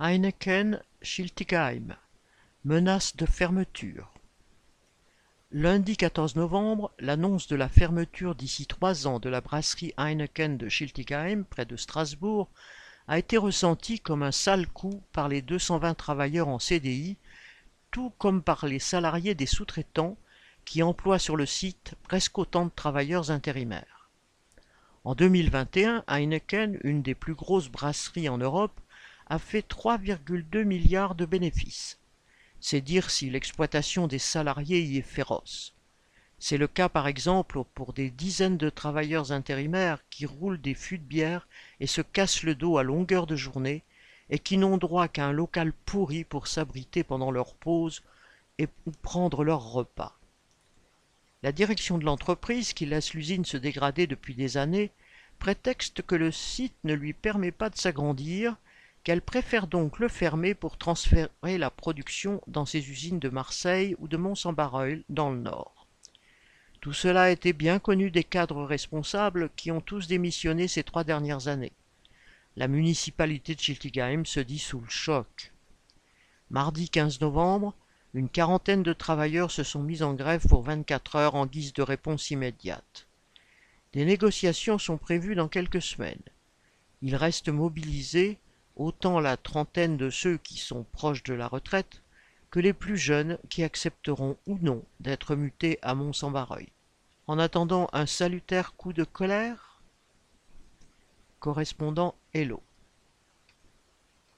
Heineken Schiltigheim menace de fermeture. Lundi 14 novembre, l'annonce de la fermeture d'ici trois ans de la brasserie Heineken de Schiltigheim, près de Strasbourg, a été ressentie comme un sale coup par les 220 travailleurs en CDI, tout comme par les salariés des sous-traitants qui emploient sur le site presque autant de travailleurs intérimaires. En 2021, Heineken, une des plus grosses brasseries en Europe, a fait 3,2 milliards de bénéfices. C'est dire si l'exploitation des salariés y est féroce. C'est le cas par exemple pour des dizaines de travailleurs intérimaires qui roulent des fûts de bière et se cassent le dos à longueur de journée et qui n'ont droit qu'à un local pourri pour s'abriter pendant leur pause et prendre leur repas. La direction de l'entreprise, qui laisse l'usine se dégrader depuis des années, prétexte que le site ne lui permet pas de s'agrandir qu'elle préfère donc le fermer pour transférer la production dans ses usines de Marseille ou de Mont-Saint-Barreul dans le Nord. Tout cela était bien connu des cadres responsables qui ont tous démissionné ces trois dernières années. La municipalité de Schiltigheim se dit sous le choc. Mardi 15 novembre, une quarantaine de travailleurs se sont mis en grève pour 24 heures en guise de réponse immédiate. Des négociations sont prévues dans quelques semaines. Ils restent mobilisés autant la trentaine de ceux qui sont proches de la retraite que les plus jeunes qui accepteront ou non d'être mutés à Mont-Saint-Barreuil. En attendant un salutaire coup de colère Correspondant Hello.